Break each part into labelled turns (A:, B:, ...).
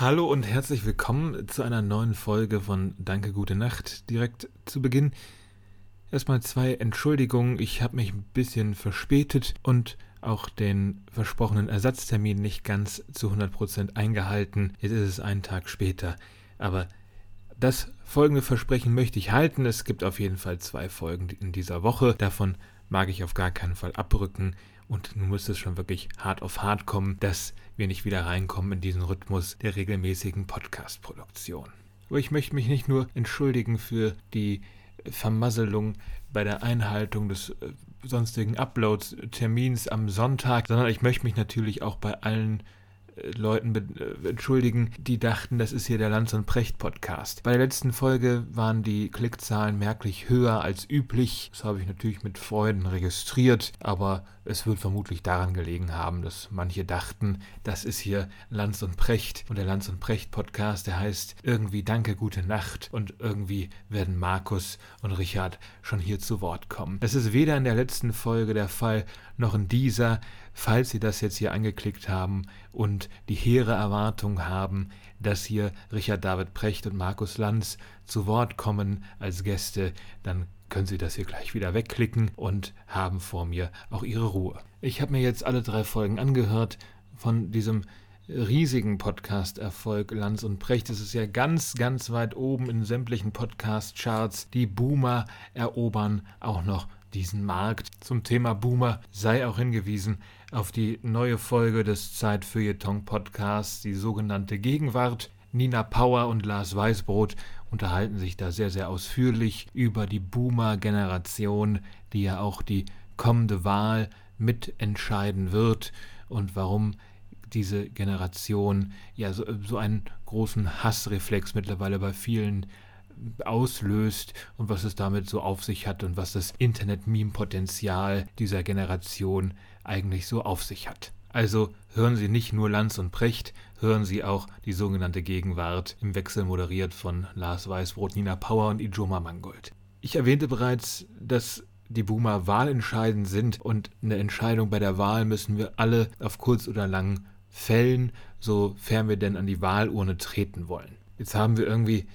A: Hallo und herzlich willkommen zu einer neuen Folge von Danke, gute Nacht. Direkt zu Beginn erstmal zwei Entschuldigungen. Ich habe mich ein bisschen verspätet und auch den versprochenen Ersatztermin nicht ganz zu 100% eingehalten. Jetzt ist es einen Tag später. Aber das folgende Versprechen möchte ich halten. Es gibt auf jeden Fall zwei Folgen in dieser Woche. Davon mag ich auf gar keinen Fall abrücken. Und nun muss es schon wirklich hart auf hart kommen, dass wir nicht wieder reinkommen in diesen Rhythmus der regelmäßigen Podcast-Produktion. Aber ich möchte mich nicht nur entschuldigen für die Vermasselung bei der Einhaltung des äh, sonstigen Uploads-Termins am Sonntag, sondern ich möchte mich natürlich auch bei allen Leuten äh, entschuldigen, die dachten, das ist hier der Lanz und Precht Podcast. Bei der letzten Folge waren die Klickzahlen merklich höher als üblich. Das habe ich natürlich mit Freuden registriert, aber es wird vermutlich daran gelegen haben, dass manche dachten, das ist hier Lanz und Precht und der Lanz und Precht Podcast, der heißt irgendwie Danke, gute Nacht und irgendwie werden Markus und Richard schon hier zu Wort kommen. Das ist weder in der letzten Folge der Fall noch in dieser falls Sie das jetzt hier angeklickt haben und die hehre Erwartung haben, dass hier Richard David Precht und Markus Lanz zu Wort kommen als Gäste, dann können Sie das hier gleich wieder wegklicken und haben vor mir auch Ihre Ruhe. Ich habe mir jetzt alle drei Folgen angehört von diesem riesigen Podcast-Erfolg Lanz und Precht. Es ist ja ganz, ganz weit oben in sämtlichen Podcast-Charts. Die Boomer erobern auch noch diesen Markt. Zum Thema Boomer sei auch hingewiesen auf die neue Folge des Zeitfeuilleton-Podcasts, die sogenannte Gegenwart. Nina Power und Lars Weißbrot unterhalten sich da sehr, sehr ausführlich über die Boomer-Generation, die ja auch die kommende Wahl mitentscheiden wird und warum diese Generation ja so, so einen großen Hassreflex mittlerweile bei vielen auslöst und was es damit so auf sich hat und was das Internet-Meme-Potenzial dieser Generation eigentlich so auf sich hat. Also hören Sie nicht nur Lanz und Precht, hören Sie auch die sogenannte Gegenwart, im Wechsel moderiert von Lars Weißbrot, Nina Power und Ijoma Mangold. Ich erwähnte bereits, dass die Boomer wahlentscheidend sind und eine Entscheidung bei der Wahl müssen wir alle auf kurz oder lang fällen, sofern wir denn an die Wahlurne treten wollen. Jetzt haben wir irgendwie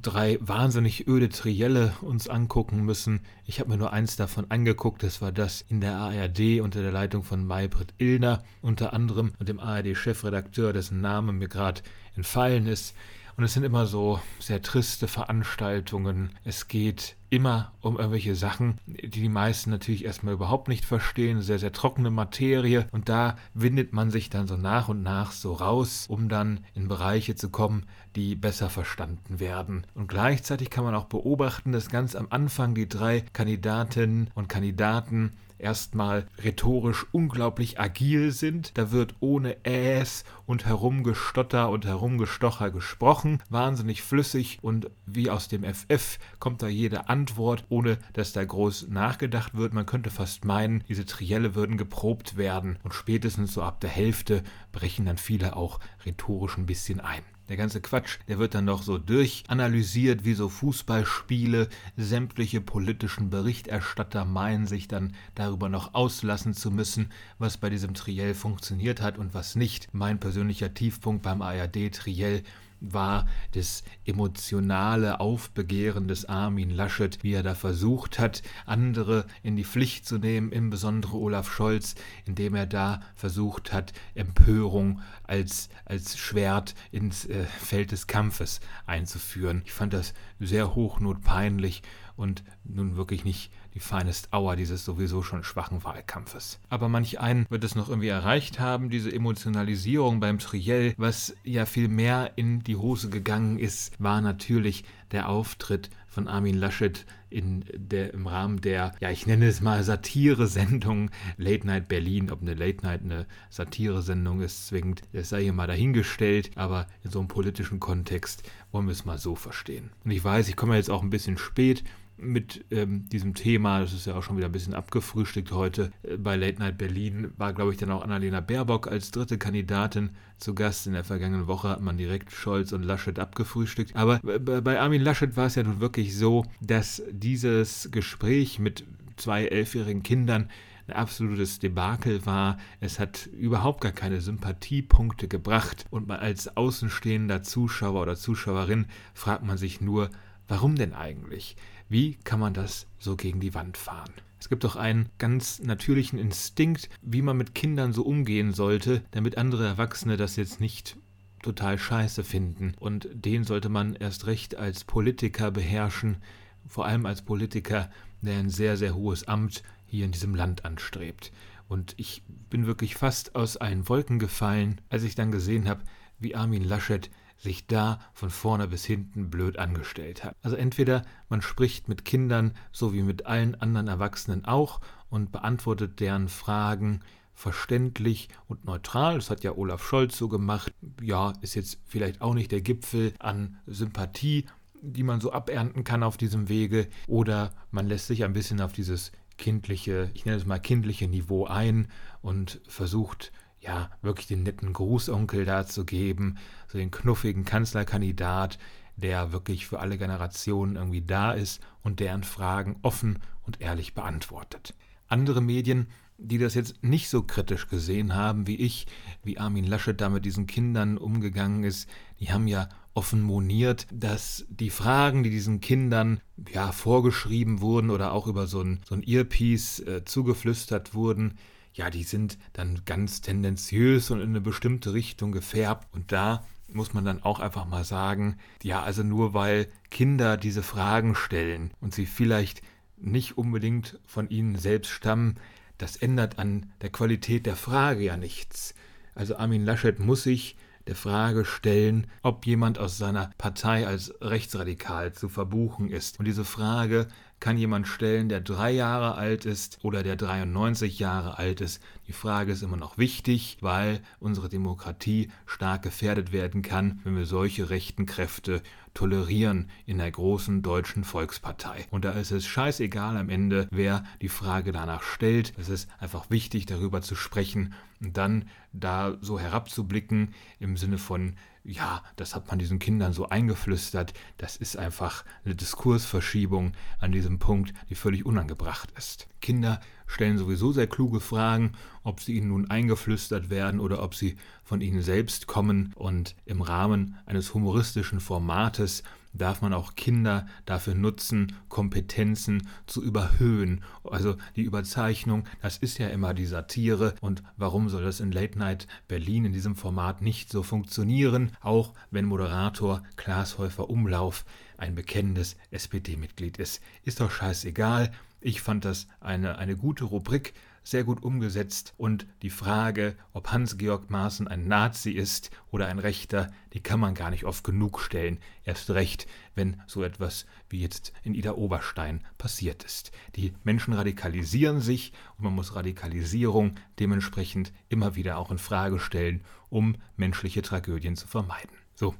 A: drei wahnsinnig öde Trielle uns angucken müssen. Ich habe mir nur eins davon angeguckt, das war das in der ARD unter der Leitung von Maybrit Illner unter anderem und dem ARD-Chefredakteur, dessen Name mir gerade entfallen ist. Und es sind immer so sehr triste Veranstaltungen. Es geht immer um irgendwelche Sachen, die die meisten natürlich erstmal überhaupt nicht verstehen. Sehr, sehr trockene Materie. Und da windet man sich dann so nach und nach so raus, um dann in Bereiche zu kommen, die besser verstanden werden. Und gleichzeitig kann man auch beobachten, dass ganz am Anfang die drei Kandidatinnen und Kandidaten erstmal rhetorisch unglaublich agil sind. Da wird ohne Äs und Herumgestotter und Herumgestocher gesprochen, wahnsinnig flüssig und wie aus dem FF kommt da jede Antwort, ohne dass da groß nachgedacht wird. Man könnte fast meinen, diese Trielle würden geprobt werden und spätestens so ab der Hälfte brechen dann viele auch rhetorisch ein bisschen ein. Der ganze Quatsch, der wird dann noch so durchanalysiert wie so Fußballspiele. Sämtliche politischen Berichterstatter meinen sich dann darüber noch auslassen zu müssen, was bei diesem Triell funktioniert hat und was nicht. Mein persönlicher Tiefpunkt beim ARD-Triell war das emotionale Aufbegehren des Armin Laschet, wie er da versucht hat, andere in die Pflicht zu nehmen, insbesondere Olaf Scholz, indem er da versucht hat, Empörung als, als Schwert ins äh, Feld des Kampfes einzuführen. Ich fand das sehr hochnotpeinlich und nun wirklich nicht die finest hour dieses sowieso schon schwachen Wahlkampfes. Aber manch einen wird es noch irgendwie erreicht haben, diese Emotionalisierung beim Triell. Was ja viel mehr in die Hose gegangen ist, war natürlich der Auftritt von Armin Laschet in der, im Rahmen der, ja, ich nenne es mal Satire-Sendung Late Night Berlin. Ob eine Late Night eine Satire-Sendung ist, zwingend, das sei hier mal dahingestellt, aber in so einem politischen Kontext wollen wir es mal so verstehen. Und ich weiß, ich komme jetzt auch ein bisschen spät mit ähm, diesem Thema, das ist ja auch schon wieder ein bisschen abgefrühstückt heute, äh, bei Late Night Berlin war, glaube ich, dann auch Annalena Baerbock als dritte Kandidatin zu Gast. In der vergangenen Woche hat man direkt Scholz und Laschet abgefrühstückt. Aber bei Armin Laschet war es ja nun wirklich so, dass dieses Gespräch mit zwei elfjährigen Kindern ein absolutes Debakel war. Es hat überhaupt gar keine Sympathiepunkte gebracht und als außenstehender Zuschauer oder Zuschauerin fragt man sich nur, warum denn eigentlich? Wie kann man das so gegen die Wand fahren? Es gibt doch einen ganz natürlichen Instinkt, wie man mit Kindern so umgehen sollte, damit andere Erwachsene das jetzt nicht total scheiße finden. Und den sollte man erst recht als Politiker beherrschen, vor allem als Politiker, der ein sehr, sehr hohes Amt hier in diesem Land anstrebt. Und ich bin wirklich fast aus allen Wolken gefallen, als ich dann gesehen habe, wie Armin Laschet sich da von vorne bis hinten blöd angestellt hat. Also entweder man spricht mit Kindern so wie mit allen anderen Erwachsenen auch und beantwortet deren Fragen verständlich und neutral. Das hat ja Olaf Scholz so gemacht. Ja, ist jetzt vielleicht auch nicht der Gipfel an Sympathie, die man so abernten kann auf diesem Wege. Oder man lässt sich ein bisschen auf dieses kindliche, ich nenne es mal kindliche Niveau ein und versucht ja, wirklich den netten Grußonkel da zu geben, so den knuffigen Kanzlerkandidat, der wirklich für alle Generationen irgendwie da ist und deren Fragen offen und ehrlich beantwortet. Andere Medien, die das jetzt nicht so kritisch gesehen haben wie ich, wie Armin Laschet da mit diesen Kindern umgegangen ist, die haben ja offen moniert, dass die Fragen, die diesen Kindern ja vorgeschrieben wurden oder auch über so ein, so ein Earpiece äh, zugeflüstert wurden, ja, die sind dann ganz tendenziös und in eine bestimmte Richtung gefärbt. Und da muss man dann auch einfach mal sagen, ja, also nur weil Kinder diese Fragen stellen und sie vielleicht nicht unbedingt von ihnen selbst stammen, das ändert an der Qualität der Frage ja nichts. Also Armin Laschet muss sich der Frage stellen, ob jemand aus seiner Partei als rechtsradikal zu verbuchen ist. Und diese Frage kann jemand stellen, der drei Jahre alt ist oder der 93 Jahre alt ist. Die Frage ist immer noch wichtig, weil unsere Demokratie stark gefährdet werden kann, wenn wir solche rechten Kräfte tolerieren in der großen deutschen Volkspartei. Und da ist es scheißegal am Ende, wer die Frage danach stellt. Es ist einfach wichtig, darüber zu sprechen und dann da so herabzublicken im Sinne von, ja, das hat man diesen Kindern so eingeflüstert, das ist einfach eine Diskursverschiebung an diesem Punkt, die völlig unangebracht ist. Kinder stellen sowieso sehr kluge Fragen, ob sie ihnen nun eingeflüstert werden oder ob sie von ihnen selbst kommen und im Rahmen eines humoristischen Formates darf man auch Kinder dafür nutzen, Kompetenzen zu überhöhen. Also die Überzeichnung, das ist ja immer die Satire und warum soll das in Late Night Berlin in diesem Format nicht so funktionieren, auch wenn Moderator Klaas Häufer Umlauf ein bekennendes SPD-Mitglied ist. Ist doch scheißegal. Ich fand das eine, eine gute Rubrik, sehr gut umgesetzt und die Frage, ob Hans-Georg Maaßen ein Nazi ist oder ein Rechter, die kann man gar nicht oft genug stellen. Erst recht, wenn so etwas wie jetzt in Ida Oberstein passiert ist. Die Menschen radikalisieren sich und man muss Radikalisierung dementsprechend immer wieder auch in Frage stellen, um menschliche Tragödien zu vermeiden. So,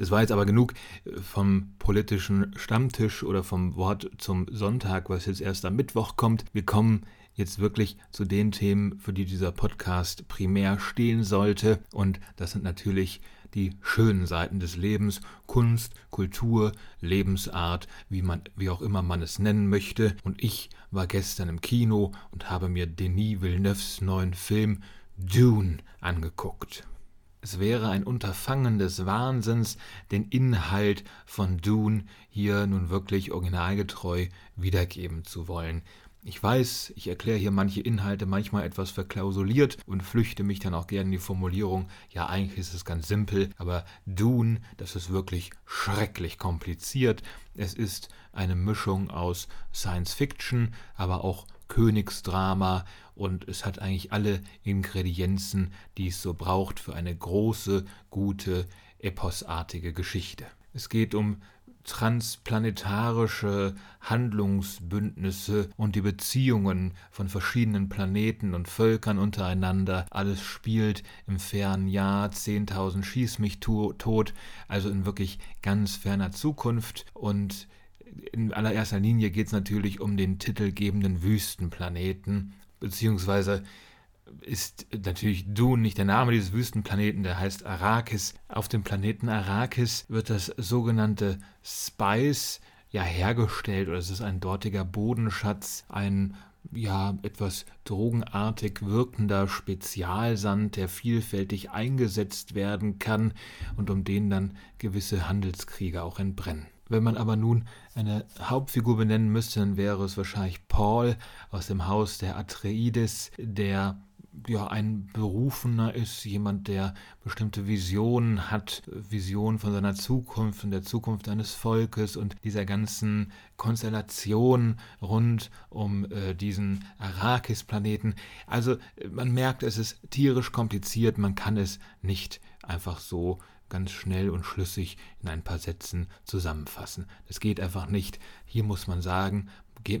A: das war jetzt aber genug äh, vom politischen Stammtisch oder vom Wort zum Sonntag, was jetzt erst am Mittwoch kommt. Wir kommen jetzt wirklich zu den Themen, für die dieser Podcast primär stehen sollte. Und das sind natürlich die schönen Seiten des Lebens, Kunst, Kultur, Lebensart, wie man, wie auch immer man es nennen möchte. Und ich war gestern im Kino und habe mir Denis Villeneuves neuen Film Dune angeguckt. Es wäre ein Unterfangen des Wahnsinns, den Inhalt von Dune hier nun wirklich originalgetreu wiedergeben zu wollen. Ich weiß, ich erkläre hier manche Inhalte manchmal etwas verklausuliert und flüchte mich dann auch gerne in die Formulierung, ja eigentlich ist es ganz simpel, aber Dune, das ist wirklich schrecklich kompliziert. Es ist eine Mischung aus Science Fiction, aber auch Königsdrama und es hat eigentlich alle Ingredienzen, die es so braucht für eine große, gute, eposartige Geschichte. Es geht um transplanetarische Handlungsbündnisse und die Beziehungen von verschiedenen Planeten und Völkern untereinander. Alles spielt im fernen Jahr 10.000 Schieß mich tot, also in wirklich ganz ferner Zukunft und in allererster Linie geht es natürlich um den titelgebenden Wüstenplaneten, beziehungsweise ist natürlich Dune nicht der Name dieses Wüstenplaneten, der heißt Arrakis. Auf dem Planeten Arrakis wird das sogenannte Spice ja hergestellt oder es ist ein dortiger Bodenschatz, ein ja etwas drogenartig wirkender Spezialsand, der vielfältig eingesetzt werden kann und um den dann gewisse Handelskriege auch entbrennen. Wenn man aber nun eine Hauptfigur benennen müsste, dann wäre es wahrscheinlich Paul aus dem Haus der Atreides, der ja ein Berufener ist, jemand, der bestimmte Visionen hat, Visionen von seiner Zukunft und der Zukunft eines Volkes und dieser ganzen Konstellation rund um äh, diesen Arrakis-Planeten. Also man merkt, es ist tierisch kompliziert, man kann es nicht einfach so ganz schnell und schlüssig in ein paar Sätzen zusammenfassen. Das geht einfach nicht. Hier muss man sagen,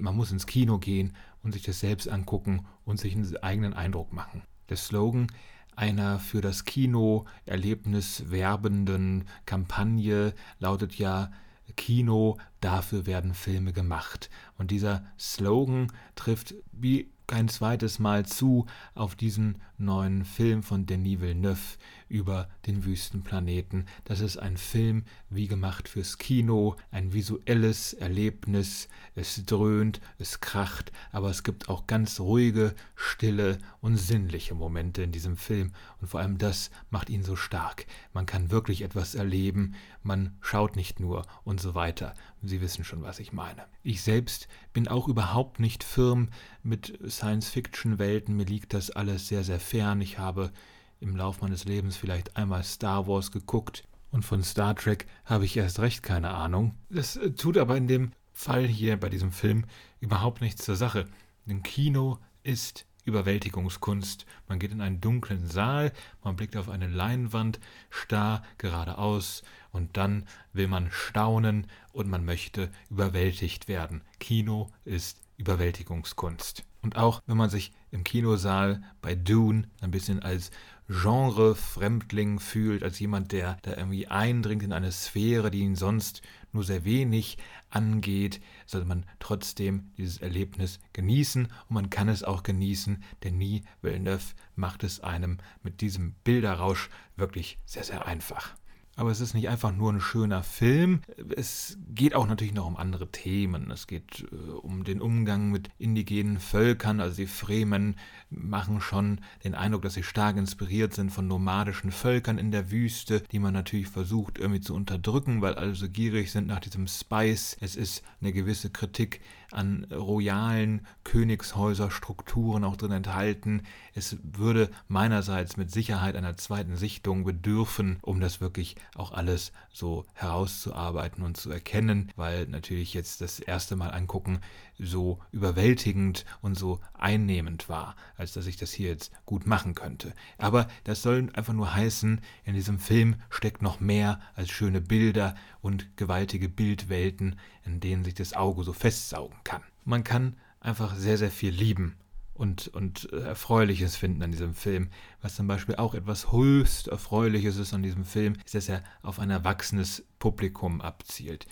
A: man muss ins Kino gehen und sich das selbst angucken und sich einen eigenen Eindruck machen. Der Slogan einer für das Kino Erlebnis werbenden Kampagne lautet ja Kino, dafür werden Filme gemacht. Und dieser Slogan trifft wie kein zweites Mal zu auf diesen neuen Film von Denis Villeneuve über den Wüstenplaneten. Das ist ein Film wie gemacht fürs Kino, ein visuelles Erlebnis. Es dröhnt, es kracht, aber es gibt auch ganz ruhige, stille und sinnliche Momente in diesem Film. Und vor allem das macht ihn so stark. Man kann wirklich etwas erleben, man schaut nicht nur und so weiter. Sie wissen schon, was ich meine. Ich selbst bin auch überhaupt nicht firm mit Science-Fiction-Welten. Mir liegt das alles sehr, sehr fern. Ich habe im Lauf meines Lebens vielleicht einmal Star Wars geguckt und von Star Trek habe ich erst recht keine Ahnung. Das äh, tut aber in dem Fall hier bei diesem Film überhaupt nichts zur Sache. Denn Kino ist Überwältigungskunst. Man geht in einen dunklen Saal, man blickt auf eine Leinwand, starr geradeaus, und dann will man staunen und man möchte überwältigt werden. Kino ist Überwältigungskunst. Und auch wenn man sich im Kinosaal bei Dune ein bisschen als Genre-Fremdling fühlt, als jemand, der da irgendwie eindringt in eine Sphäre, die ihn sonst nur sehr wenig angeht, sollte man trotzdem dieses Erlebnis genießen. Und man kann es auch genießen, denn nie Villeneuve macht es einem mit diesem Bilderrausch wirklich sehr, sehr einfach aber es ist nicht einfach nur ein schöner Film. Es geht auch natürlich noch um andere Themen. Es geht äh, um den Umgang mit indigenen Völkern. Also die Fremen machen schon den Eindruck, dass sie stark inspiriert sind von nomadischen Völkern in der Wüste, die man natürlich versucht irgendwie zu unterdrücken, weil alle so gierig sind nach diesem Spice. Es ist eine gewisse Kritik an royalen Königshäuserstrukturen auch drin enthalten. Es würde meinerseits mit Sicherheit einer zweiten Sichtung bedürfen, um das wirklich auch alles so herauszuarbeiten und zu erkennen, weil natürlich jetzt das erste Mal angucken so überwältigend und so einnehmend war, als dass ich das hier jetzt gut machen könnte. Aber das soll einfach nur heißen, in diesem Film steckt noch mehr als schöne Bilder und gewaltige Bildwelten, in denen sich das Auge so festsaugen kann. Man kann einfach sehr, sehr viel lieben und, und Erfreuliches finden an diesem Film. Was zum Beispiel auch etwas höchst Erfreuliches ist an diesem Film, ist, dass er auf ein erwachsenes Publikum abzielt.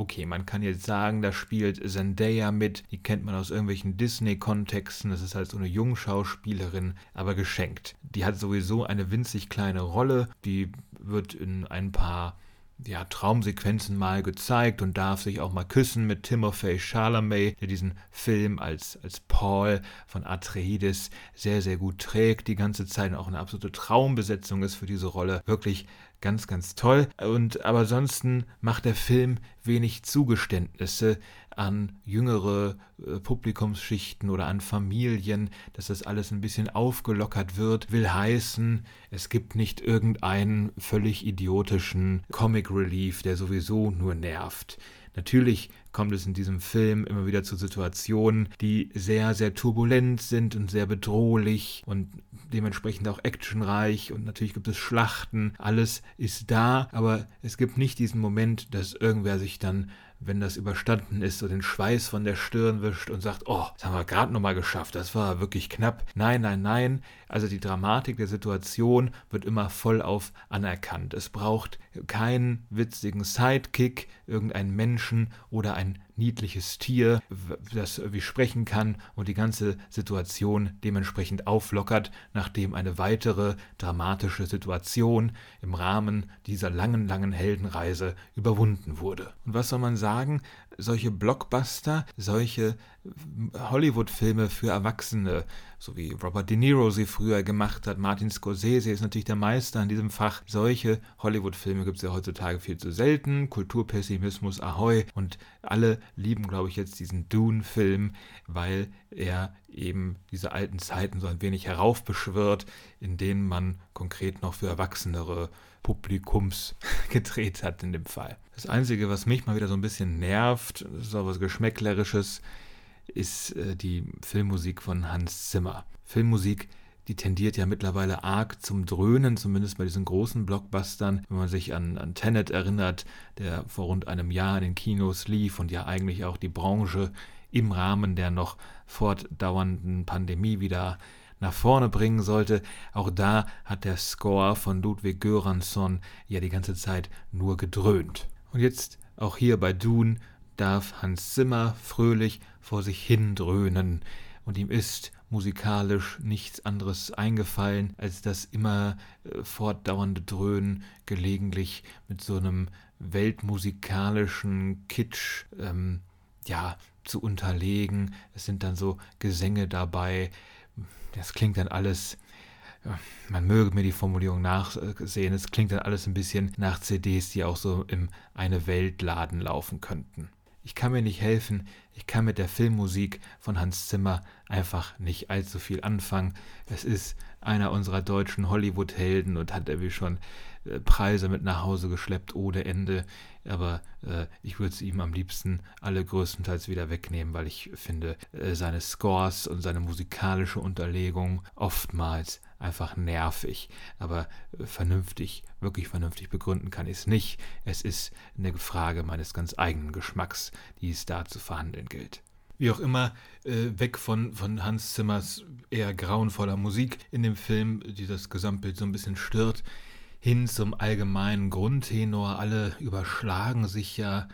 A: Okay, man kann jetzt sagen, da spielt Zendaya mit, die kennt man aus irgendwelchen Disney-Kontexten, das ist halt so eine Jungschauspielerin, aber geschenkt. Die hat sowieso eine winzig kleine Rolle, die wird in ein paar ja, Traumsequenzen mal gezeigt und darf sich auch mal küssen mit Timothy Chalamet, der diesen Film als, als Paul von Atreides sehr, sehr gut trägt, die ganze Zeit auch eine absolute Traumbesetzung ist für diese Rolle. Wirklich ganz, ganz toll. Und aber ansonsten macht der Film wenig Zugeständnisse an jüngere äh, Publikumsschichten oder an Familien, dass das alles ein bisschen aufgelockert wird, will heißen, es gibt nicht irgendeinen völlig idiotischen Comic Relief, der sowieso nur nervt. Natürlich kommt es in diesem Film immer wieder zu Situationen, die sehr, sehr turbulent sind und sehr bedrohlich und dementsprechend auch actionreich und natürlich gibt es Schlachten. Alles ist da, aber es gibt nicht diesen Moment, dass irgendwer sich dann wenn das überstanden ist, so den Schweiß von der Stirn wischt und sagt, oh, das haben wir gerade nochmal geschafft, das war wirklich knapp. Nein, nein, nein. Also die Dramatik der Situation wird immer vollauf anerkannt. Es braucht keinen witzigen Sidekick, irgendeinen Menschen oder ein niedliches Tier, das irgendwie sprechen kann und die ganze Situation dementsprechend auflockert, nachdem eine weitere dramatische Situation im Rahmen dieser langen, langen Heldenreise überwunden wurde. Und was soll man sagen? Solche Blockbuster, solche Hollywood-Filme für Erwachsene, so wie Robert De Niro sie früher gemacht hat. Martin Scorsese ist natürlich der Meister in diesem Fach. Solche Hollywood-Filme gibt es ja heutzutage viel zu selten. Kulturpessimismus, ahoi. Und alle lieben, glaube ich, jetzt diesen Dune-Film, weil er eben diese alten Zeiten so ein wenig heraufbeschwört, in denen man konkret noch für erwachsenere Publikums gedreht hat in dem Fall. Das Einzige, was mich mal wieder so ein bisschen nervt, das ist auch was Geschmäcklerisches, ist äh, die Filmmusik von Hans Zimmer. Filmmusik, die tendiert ja mittlerweile arg zum Dröhnen, zumindest bei diesen großen Blockbustern. Wenn man sich an, an Tenet erinnert, der vor rund einem Jahr in den Kinos lief und ja eigentlich auch die Branche im Rahmen der noch fortdauernden Pandemie wieder nach vorne bringen sollte. Auch da hat der Score von Ludwig Göransson ja die ganze Zeit nur gedröhnt. Und jetzt auch hier bei Dune darf Hans Zimmer fröhlich vor sich hin dröhnen, und ihm ist musikalisch nichts anderes eingefallen, als das immer äh, fortdauernde Dröhnen gelegentlich mit so einem weltmusikalischen Kitsch ähm, ja, zu unterlegen. Es sind dann so Gesänge dabei. Das klingt dann alles man möge mir die Formulierung nachsehen, es klingt dann alles ein bisschen nach CDs, die auch so im eine Weltladen laufen könnten. Ich kann mir nicht helfen, ich kann mit der Filmmusik von Hans Zimmer einfach nicht allzu viel anfangen. Es ist einer unserer deutschen Hollywood-Helden und hat irgendwie schon äh, Preise mit nach Hause geschleppt ohne Ende. Aber äh, ich würde es ihm am liebsten alle größtenteils wieder wegnehmen, weil ich finde, äh, seine Scores und seine musikalische Unterlegung oftmals einfach nervig. Aber äh, vernünftig, wirklich vernünftig begründen kann ich es nicht. Es ist eine Frage meines ganz eigenen Geschmacks, die es da zu verhandeln gilt. Wie auch immer, äh, weg von, von Hans Zimmers eher grauenvoller Musik in dem Film, die das Gesamtbild so ein bisschen stört, hin zum allgemeinen Grundtenor. Alle überschlagen sich ja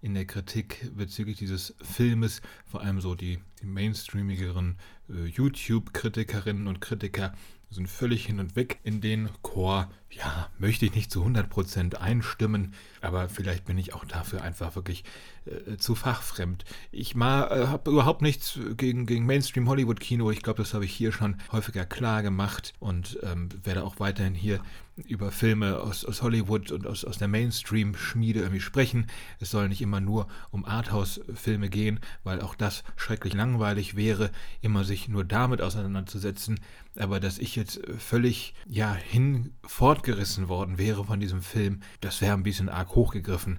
A: in der Kritik bezüglich dieses Filmes, vor allem so die, die mainstreamigeren äh, YouTube-Kritikerinnen und Kritiker sind völlig hin und weg in den Chor. Ja, möchte ich nicht zu 100% einstimmen, aber vielleicht bin ich auch dafür einfach wirklich äh, zu fachfremd. Ich äh, habe überhaupt nichts gegen, gegen Mainstream-Hollywood-Kino. Ich glaube, das habe ich hier schon häufiger klar gemacht und ähm, werde auch weiterhin hier über Filme aus, aus Hollywood und aus, aus der Mainstream-Schmiede irgendwie sprechen. Es soll nicht immer nur um Arthouse-Filme gehen, weil auch das schrecklich langweilig wäre, immer sich nur damit auseinanderzusetzen. Aber dass ich jetzt völlig, ja, hin fortgerissen worden wäre von diesem Film, das wäre ein bisschen arg hochgegriffen.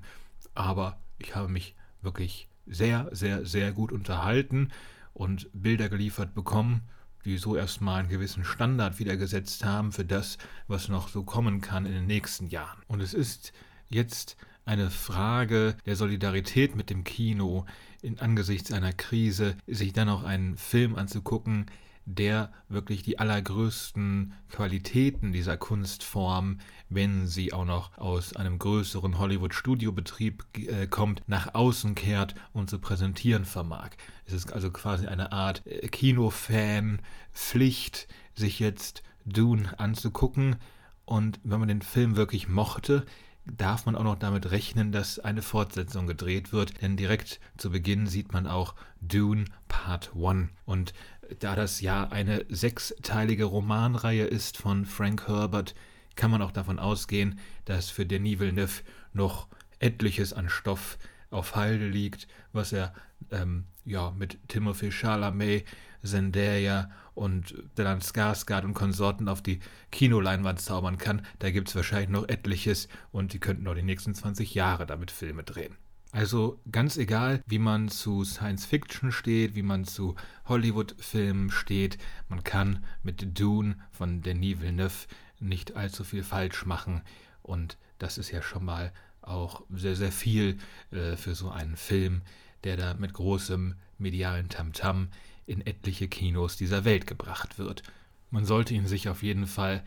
A: Aber ich habe mich wirklich sehr, sehr, sehr gut unterhalten und Bilder geliefert bekommen, die so erstmal einen gewissen Standard wiedergesetzt haben für das, was noch so kommen kann in den nächsten Jahren. Und es ist jetzt eine Frage der Solidarität mit dem Kino in angesichts einer Krise, sich dann auch einen Film anzugucken, der wirklich die allergrößten Qualitäten dieser Kunstform, wenn sie auch noch aus einem größeren Hollywood-Studiobetrieb äh, kommt, nach außen kehrt und zu präsentieren vermag. Es ist also quasi eine Art äh, Kinofan-Pflicht, sich jetzt Dune anzugucken. Und wenn man den Film wirklich mochte, darf man auch noch damit rechnen, dass eine Fortsetzung gedreht wird, denn direkt zu Beginn sieht man auch Dune Part 1. Und da das ja eine sechsteilige Romanreihe ist von Frank Herbert, kann man auch davon ausgehen, dass für Denis Villeneuve noch etliches an Stoff auf Halde liegt, was er ähm, ja, mit Timothy Chalamet, Zendaya und Stellan Skarsgård und Konsorten auf die Kinoleinwand zaubern kann. Da gibt es wahrscheinlich noch etliches und die könnten noch die nächsten 20 Jahre damit Filme drehen. Also ganz egal, wie man zu Science Fiction steht, wie man zu Hollywood-Filmen steht, man kann mit Dune von Denis Villeneuve nicht allzu viel falsch machen. Und das ist ja schon mal auch sehr, sehr viel äh, für so einen Film, der da mit großem medialen Tamtam -Tam in etliche Kinos dieser Welt gebracht wird. Man sollte ihn sich auf jeden Fall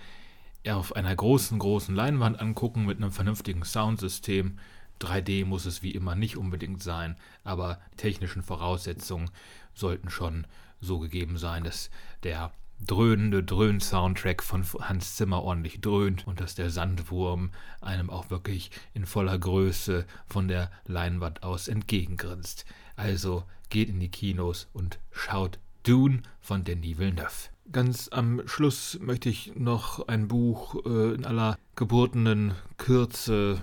A: auf einer großen, großen Leinwand angucken mit einem vernünftigen Soundsystem 3D muss es wie immer nicht unbedingt sein, aber technischen Voraussetzungen sollten schon so gegeben sein, dass der dröhnende Dröhn-Soundtrack von Hans Zimmer ordentlich dröhnt und dass der Sandwurm einem auch wirklich in voller Größe von der Leinwand aus entgegengrinst. Also geht in die Kinos und schaut Dune von Denis Villeneuve. Ganz am Schluss möchte ich noch ein Buch äh, in aller geburtenen Kürze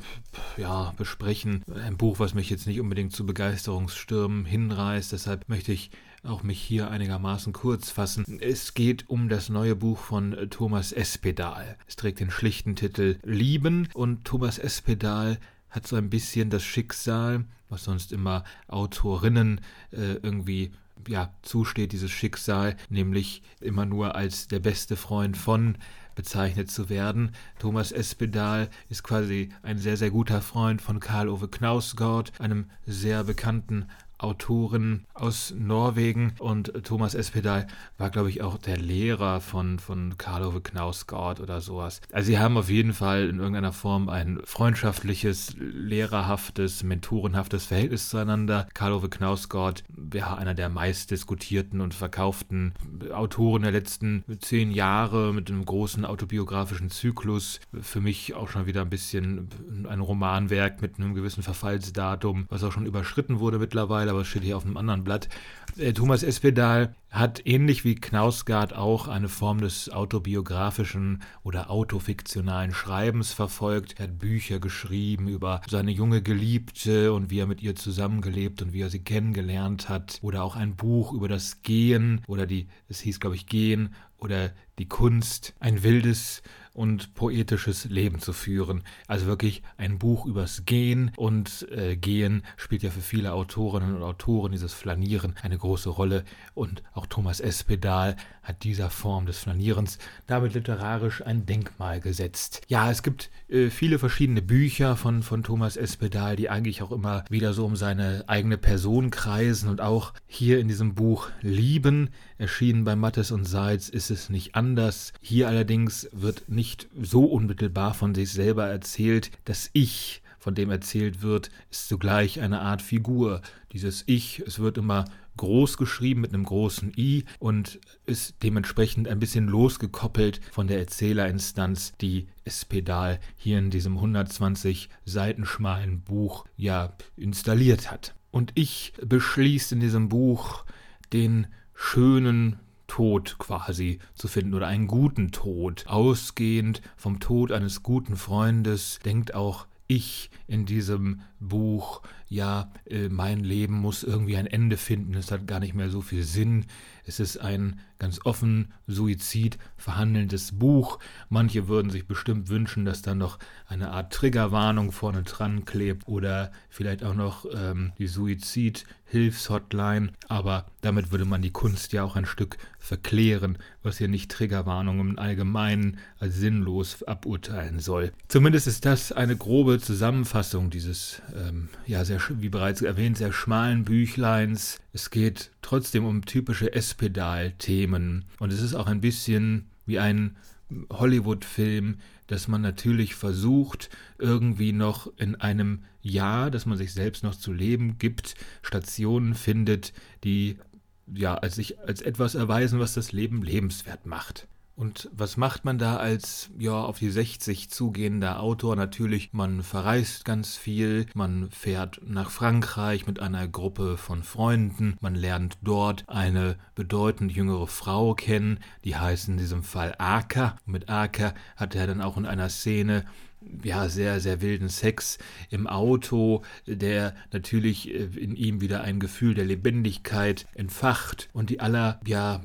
A: ja, besprechen. Ein Buch, was mich jetzt nicht unbedingt zu Begeisterungsstürmen hinreißt. Deshalb möchte ich auch mich hier einigermaßen kurz fassen. Es geht um das neue Buch von Thomas Espedal. Es trägt den schlichten Titel Lieben und Thomas Espedal hat so ein bisschen das Schicksal, was sonst immer Autorinnen äh, irgendwie ja, zusteht, dieses Schicksal, nämlich immer nur als der beste Freund von bezeichnet zu werden. Thomas Espedal ist quasi ein sehr, sehr guter Freund von Karl Ove Knausgård, einem sehr bekannten Autoren aus Norwegen und Thomas Espedal war, glaube ich, auch der Lehrer von, von Karl Ove Knausgård oder sowas. Also sie haben auf jeden Fall in irgendeiner Form ein freundschaftliches, lehrerhaftes, mentorenhaftes Verhältnis zueinander. Karl Ove Knausgård wäre einer der meistdiskutierten und verkauften Autoren der letzten zehn Jahre mit einem großen autobiografischen Zyklus. Für mich auch schon wieder ein bisschen ein Romanwerk mit einem gewissen Verfallsdatum, was auch schon überschritten wurde mittlerweile aber es steht hier auf einem anderen Blatt. Äh, Thomas Espedal hat ähnlich wie Knausgard auch eine Form des autobiografischen oder autofiktionalen Schreibens verfolgt. Er hat Bücher geschrieben über seine junge Geliebte und wie er mit ihr zusammengelebt und wie er sie kennengelernt hat. Oder auch ein Buch über das Gehen oder die, es hieß glaube ich Gehen oder die Kunst, ein wildes und poetisches Leben zu führen. Also wirklich ein Buch übers Gehen und äh, Gehen spielt ja für viele Autorinnen und Autoren dieses Flanieren eine große Rolle und auch Thomas Espedal hat dieser Form des Flanierens damit literarisch ein Denkmal gesetzt. Ja, es gibt äh, viele verschiedene Bücher von, von Thomas Espedal, die eigentlich auch immer wieder so um seine eigene Person kreisen und auch hier in diesem Buch Lieben, erschienen bei Mattes und Seitz, ist es nicht anders. Hier allerdings wird nicht nicht so unmittelbar von sich selber erzählt. Das Ich, von dem erzählt wird, ist zugleich eine Art Figur. Dieses Ich, es wird immer groß geschrieben mit einem großen I und ist dementsprechend ein bisschen losgekoppelt von der Erzählerinstanz, die Espedal hier in diesem 120 Seiten schmalen Buch ja installiert hat. Und ich beschließt in diesem Buch den schönen Tod quasi zu finden oder einen guten Tod. Ausgehend vom Tod eines guten Freundes denkt auch ich in diesem Buch, ja, äh, mein Leben muss irgendwie ein Ende finden, es hat gar nicht mehr so viel Sinn. Es ist ein ganz offen Suizid verhandelndes Buch. Manche würden sich bestimmt wünschen, dass da noch eine Art Triggerwarnung vorne dran klebt oder vielleicht auch noch ähm, die Suizid-Hilfshotline. Aber damit würde man die Kunst ja auch ein Stück verklären, was hier nicht Triggerwarnungen im Allgemeinen als sinnlos aburteilen soll. Zumindest ist das eine grobe Zusammenfassung dieses, ähm, ja, sehr, wie bereits erwähnt, sehr schmalen Büchleins. Es geht trotzdem um typische S-Pedal-Themen und es ist auch ein bisschen wie ein Hollywood-Film, dass man natürlich versucht, irgendwie noch in einem Jahr, das man sich selbst noch zu leben gibt, Stationen findet, die ja als sich als etwas erweisen, was das Leben lebenswert macht. Und was macht man da als ja auf die 60 zugehender Autor? Natürlich, man verreist ganz viel, man fährt nach Frankreich mit einer Gruppe von Freunden, man lernt dort eine bedeutend jüngere Frau kennen, die heißt in diesem Fall Aka. mit Aka hat er dann auch in einer Szene ja, sehr, sehr wilden Sex im Auto, der natürlich äh, in ihm wieder ein Gefühl der Lebendigkeit entfacht und die aller, ja,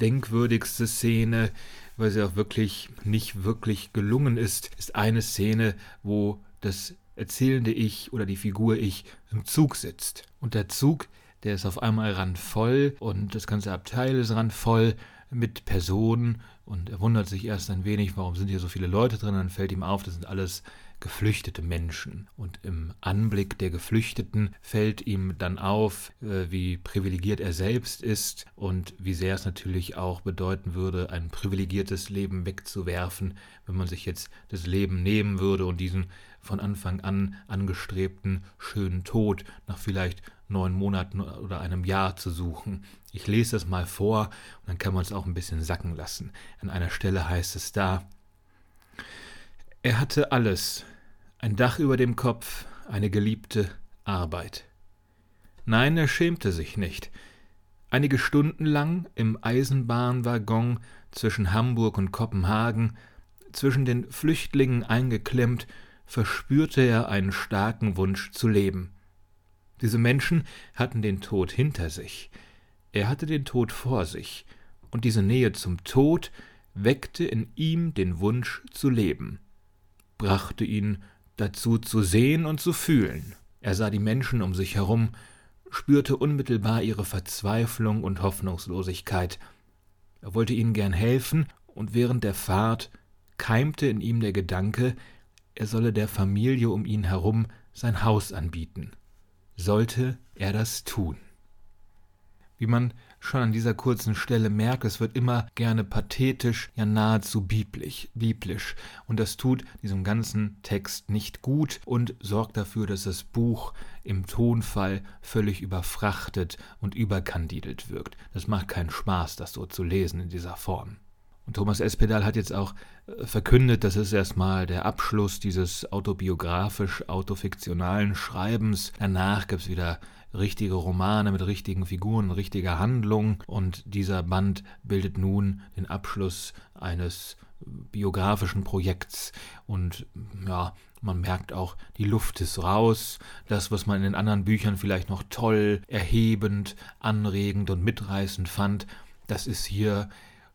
A: denkwürdigste Szene, weil sie auch wirklich nicht wirklich gelungen ist, ist eine Szene, wo das erzählende Ich oder die Figur Ich im Zug sitzt. Und der Zug, der ist auf einmal randvoll und das ganze Abteil ist randvoll mit Personen und er wundert sich erst ein wenig, warum sind hier so viele Leute drin, dann fällt ihm auf, das sind alles geflüchtete Menschen. Und im Anblick der Geflüchteten fällt ihm dann auf, äh, wie privilegiert er selbst ist und wie sehr es natürlich auch bedeuten würde, ein privilegiertes Leben wegzuwerfen, wenn man sich jetzt das Leben nehmen würde und diesen von Anfang an angestrebten schönen Tod nach vielleicht neun Monaten oder einem Jahr zu suchen. Ich lese es mal vor und dann kann man es auch ein bisschen sacken lassen. An einer Stelle heißt es da, er hatte alles, ein Dach über dem Kopf, eine geliebte Arbeit. Nein, er schämte sich nicht. Einige Stunden lang im Eisenbahnwaggon zwischen Hamburg und Kopenhagen, zwischen den Flüchtlingen eingeklemmt, verspürte er einen starken Wunsch zu leben. Diese Menschen hatten den Tod hinter sich, er hatte den Tod vor sich, und diese Nähe zum Tod weckte in ihm den Wunsch zu leben, brachte ihn dazu zu sehen und zu fühlen. Er sah die Menschen um sich herum, spürte unmittelbar ihre Verzweiflung und Hoffnungslosigkeit. Er wollte ihnen gern helfen, und während der Fahrt keimte in ihm der Gedanke, er solle der Familie um ihn herum sein Haus anbieten. Sollte er das tun? Wie man schon an dieser kurzen Stelle merkt, es wird immer gerne pathetisch, ja nahezu biblisch, biblisch. Und das tut diesem ganzen Text nicht gut und sorgt dafür, dass das Buch im Tonfall völlig überfrachtet und überkandidelt wirkt. Das macht keinen Spaß, das so zu lesen in dieser Form. Und Thomas Espedal hat jetzt auch äh, verkündet, das ist erstmal der Abschluss dieses autobiografisch-autofiktionalen Schreibens. Danach gibt es wieder richtige Romane mit richtigen Figuren, richtiger Handlung und dieser Band bildet nun den Abschluss eines biografischen Projekts und ja, man merkt auch, die Luft ist raus. Das, was man in den anderen Büchern vielleicht noch toll, erhebend, anregend und mitreißend fand, das ist hier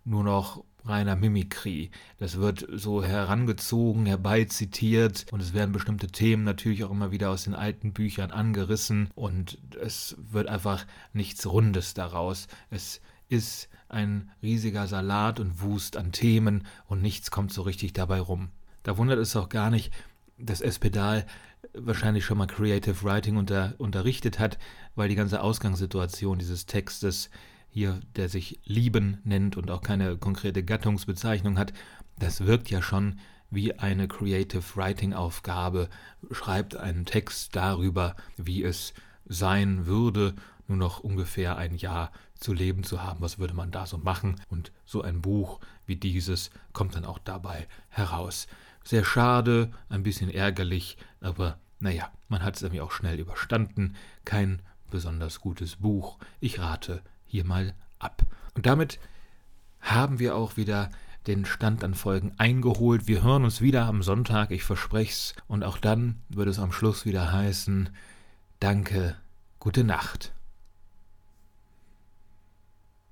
A: nur noch reiner Mimikrie. Das wird so herangezogen, herbeizitiert und es werden bestimmte Themen natürlich auch immer wieder aus den alten Büchern angerissen und es wird einfach nichts Rundes daraus. Es ist ein riesiger Salat und Wust an Themen und nichts kommt so richtig dabei rum. Da wundert es auch gar nicht, dass Espedal wahrscheinlich schon mal Creative Writing unter, unterrichtet hat, weil die ganze Ausgangssituation dieses Textes hier, der sich Lieben nennt und auch keine konkrete Gattungsbezeichnung hat, das wirkt ja schon wie eine Creative Writing Aufgabe, schreibt einen Text darüber, wie es sein würde, nur noch ungefähr ein Jahr zu leben zu haben. Was würde man da so machen? Und so ein Buch wie dieses kommt dann auch dabei heraus. Sehr schade, ein bisschen ärgerlich, aber naja, man hat es irgendwie auch schnell überstanden. Kein besonders gutes Buch. Ich rate hier mal ab. Und damit haben wir auch wieder den Stand an Folgen eingeholt. Wir hören uns wieder am Sonntag, ich verspreche es. Und auch dann wird es am Schluss wieder heißen, danke, gute Nacht.